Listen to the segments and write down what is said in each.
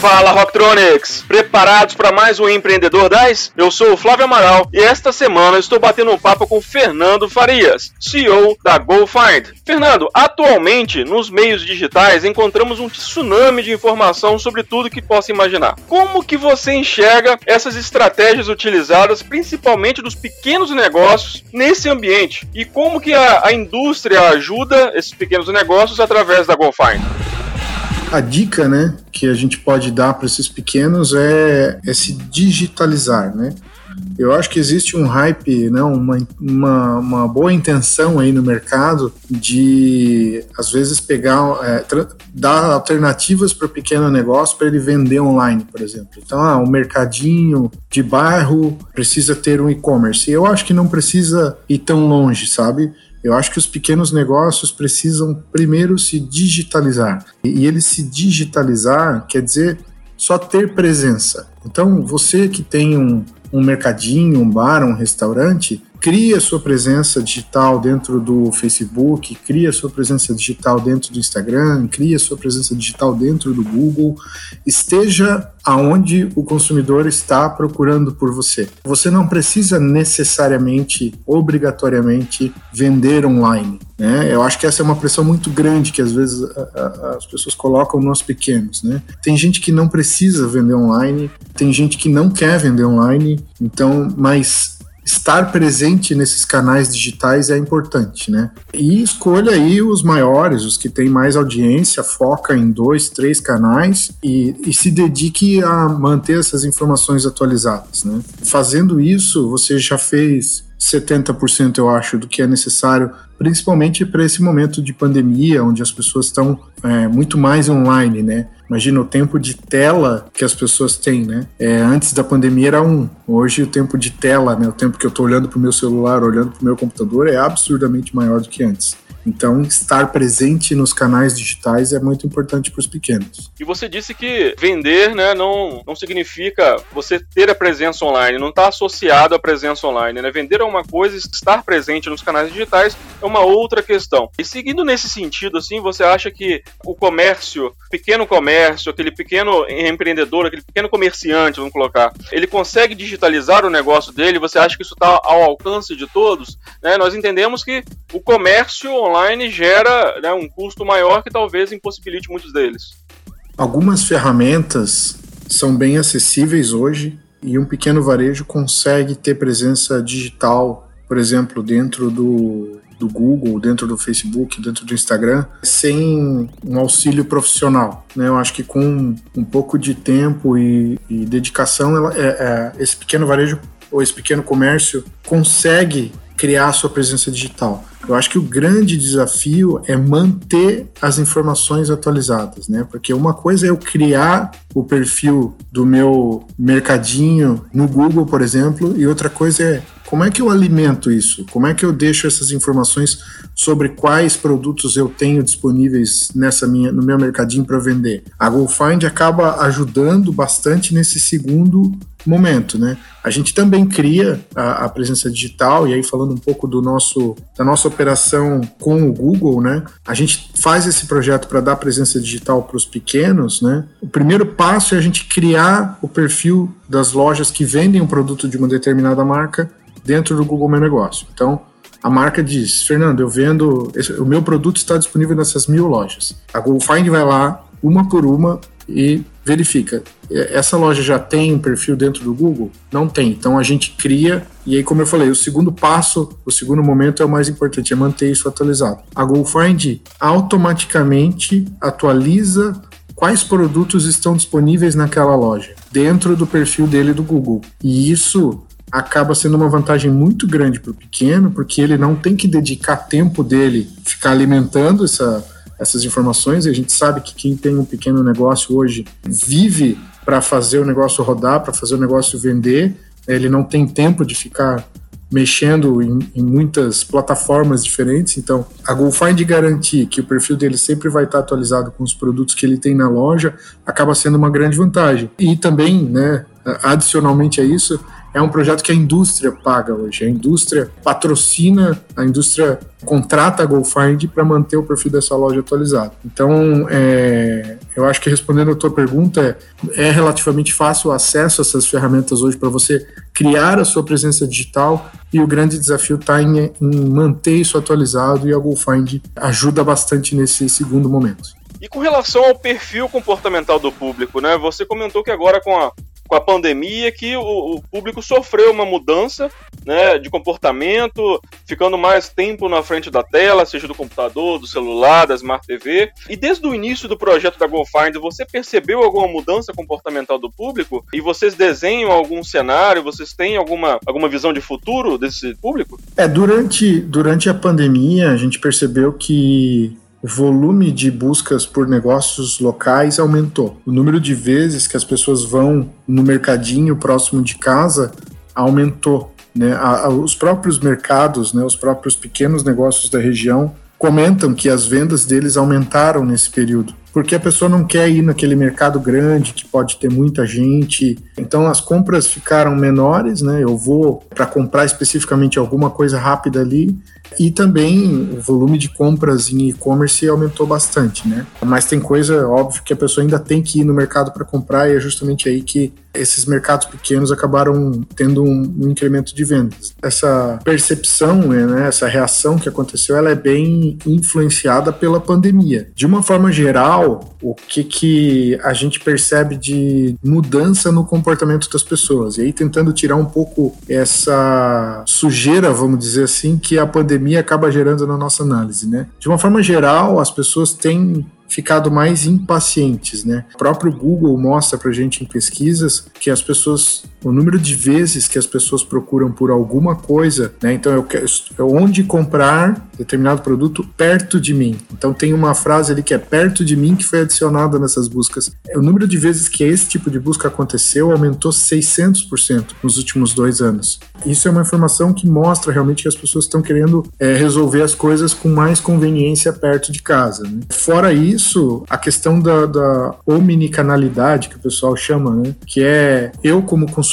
Fala Rocktronics! Preparados para mais um Empreendedor 10? Eu sou o Flávio Amaral e esta semana estou batendo um papo com Fernando Farias, CEO da GoFind. Fernando, atualmente nos meios digitais encontramos um tsunami de informação sobre tudo que possa imaginar. Como que você enxerga essas estratégias utilizadas principalmente dos pequenos negócios nesse ambiente? E como que a, a indústria ajuda esses pequenos negócios através da GoFind? A dica, né, que a gente pode dar para esses pequenos é, é, se digitalizar, né? Eu acho que existe um hype, né, uma, uma, uma boa intenção aí no mercado de, às vezes, pegar, é, dar alternativas para o pequeno negócio para ele vender online, por exemplo. Então, ah, o mercadinho de bairro precisa ter um e-commerce. Eu acho que não precisa ir tão longe, sabe? Eu acho que os pequenos negócios precisam primeiro se digitalizar. E ele se digitalizar quer dizer só ter presença. Então, você que tem um, um mercadinho, um bar, um restaurante, cria sua presença digital dentro do Facebook, cria sua presença digital dentro do Instagram, cria sua presença digital dentro do Google, esteja aonde o consumidor está procurando por você. Você não precisa necessariamente, obrigatoriamente, vender online. Né? Eu acho que essa é uma pressão muito grande que às vezes a, a, as pessoas colocam nos pequenos. Né? Tem gente que não precisa vender online, tem gente que não quer vender online, então, mas estar presente nesses canais digitais é importante, né? E escolha aí os maiores, os que têm mais audiência, foca em dois, três canais e, e se dedique a manter essas informações atualizadas, né? Fazendo isso, você já fez 70% eu acho do que é necessário, principalmente para esse momento de pandemia, onde as pessoas estão é, muito mais online, né? Imagina o tempo de tela que as pessoas têm, né? É, antes da pandemia era um, hoje o tempo de tela, né? O tempo que eu estou olhando para o meu celular, olhando para o meu computador é absurdamente maior do que antes. Então, estar presente nos canais digitais é muito importante para os pequenos. E você disse que vender né, não, não significa você ter a presença online, não está associado à presença online. Né? Vender é uma coisa, estar presente nos canais digitais é uma outra questão. E seguindo nesse sentido, assim, você acha que o comércio, pequeno comércio, aquele pequeno empreendedor, aquele pequeno comerciante, vamos colocar, ele consegue digitalizar o negócio dele? Você acha que isso está ao alcance de todos? Né? Nós entendemos que o comércio online gera né, um custo maior que talvez impossibilite muitos deles. Algumas ferramentas são bem acessíveis hoje e um pequeno varejo consegue ter presença digital, por exemplo, dentro do, do Google, dentro do Facebook, dentro do Instagram, sem um auxílio profissional. Né? Eu acho que com um pouco de tempo e, e dedicação, ela, é, é, esse pequeno varejo ou esse pequeno comércio consegue criar sua presença digital. Eu acho que o grande desafio é manter as informações atualizadas, né? Porque uma coisa é eu criar o perfil do meu mercadinho no Google, por exemplo, e outra coisa é como é que eu alimento isso? Como é que eu deixo essas informações sobre quais produtos eu tenho disponíveis nessa minha, no meu mercadinho para vender? A GoFind acaba ajudando bastante nesse segundo momento, né? A gente também cria a, a, presença digital e aí falando um pouco do nosso da nossa operação com o Google, né? A gente faz esse projeto para dar presença digital para os pequenos, né? O primeiro passo é a gente criar o perfil das lojas que vendem um produto de uma determinada marca dentro do Google Meu Negócio. Então, a marca diz, Fernando, eu vendo, esse, o meu produto está disponível nessas mil lojas. A Google Find vai lá, uma por uma, e verifica. Essa loja já tem um perfil dentro do Google? Não tem. Então a gente cria, e aí, como eu falei, o segundo passo, o segundo momento é o mais importante, é manter isso atualizado. A GoFind automaticamente atualiza quais produtos estão disponíveis naquela loja, dentro do perfil dele do Google. E isso acaba sendo uma vantagem muito grande para o pequeno, porque ele não tem que dedicar tempo dele ficar alimentando essa, essas informações. E a gente sabe que quem tem um pequeno negócio hoje vive para fazer o negócio rodar, para fazer o negócio vender. Ele não tem tempo de ficar mexendo em, em, muitas plataformas diferentes. Então, a GoFind garantir que o perfil dele sempre vai estar atualizado com os produtos que ele tem na loja acaba sendo uma grande vantagem. E também, né, adicionalmente a isso, é um projeto que a indústria paga hoje. A indústria patrocina, a indústria contrata a GoFind para manter o perfil dessa loja atualizado. Então, é, eu acho que respondendo a tua pergunta, é, é relativamente fácil o acesso a essas ferramentas hoje para você criar a sua presença digital e o grande desafio está em, em manter isso atualizado e a GoFind ajuda bastante nesse segundo momento. E com relação ao perfil comportamental do público, né? Você comentou que agora com a, com a pandemia que o, o, público sofreu uma mudança né, de comportamento, ficando mais tempo na frente da tela, seja do computador, do celular, da Smart TV. E desde o início do projeto da GoFind, você percebeu alguma mudança comportamental do público? E vocês desenham algum cenário? Vocês têm alguma, alguma visão de futuro desse público? É, durante, durante a pandemia, a gente percebeu que o volume de buscas por negócios locais aumentou. O número de vezes que as pessoas vão no mercadinho próximo de casa aumentou. Né? os próprios mercados, né, os próprios pequenos negócios da região comentam que as vendas deles aumentaram nesse período porque a pessoa não quer ir naquele mercado grande que pode ter muita gente. Então as compras ficaram menores, né? Eu vou para comprar especificamente alguma coisa rápida ali e também o volume de compras em e-commerce aumentou bastante, né? Mas tem coisa, óbvio, que a pessoa ainda tem que ir no mercado para comprar e é justamente aí que esses mercados pequenos acabaram tendo um, um incremento de vendas. Essa percepção, né, essa reação que aconteceu, ela é bem influenciada pela pandemia. De uma forma geral, o que, que a gente percebe de mudança no comportamento das pessoas? E aí tentando tirar um pouco essa sujeira, vamos dizer assim, que a pandemia acaba gerando na nossa análise, né? De uma forma geral, as pessoas têm ficado mais impacientes, né? O próprio Google mostra para gente em pesquisas que as pessoas, o número de vezes que as pessoas procuram por alguma coisa, né? Então eu quero onde comprar determinado produto perto de mim. Então tem uma frase ali que é perto de mim que foi adicionada nessas buscas. O número de vezes que esse tipo de busca aconteceu aumentou 600% nos últimos dois anos. Isso é uma informação que mostra realmente que as pessoas estão querendo é, resolver as coisas com mais conveniência perto de casa. Né? Fora isso a questão da, da omnicanalidade, que o pessoal chama, né? Que é eu, como consumidor,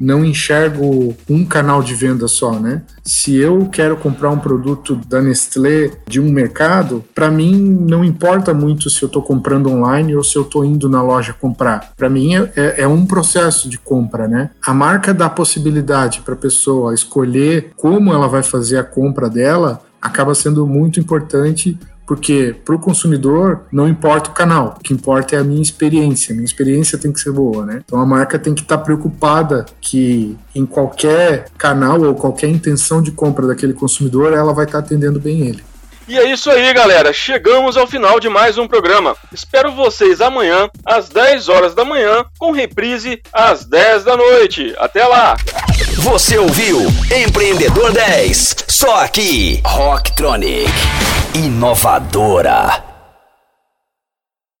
não enxergo um canal de venda só, né? Se eu quero comprar um produto da Nestlé de um mercado, para mim não importa muito se eu estou comprando online ou se eu estou indo na loja comprar. Para mim é, é, é, um processo de compra, né? A marca dá possibilidade para a pessoa escolher como ela vai fazer a compra dela acaba sendo muito importante porque para o consumidor não importa o canal, o que importa é a minha experiência. A minha experiência tem que ser boa, né? Então a marca tem que estar tá preocupada que em qualquer canal ou qualquer intenção de compra daquele consumidor, ela vai estar tá atendendo bem ele. E é isso aí, galera. Chegamos ao final de mais um programa. Espero vocês amanhã, às 10 horas da manhã, com reprise às 10 da noite. Até lá! Você ouviu Empreendedor 10, só aqui, Rocktronic, inovadora.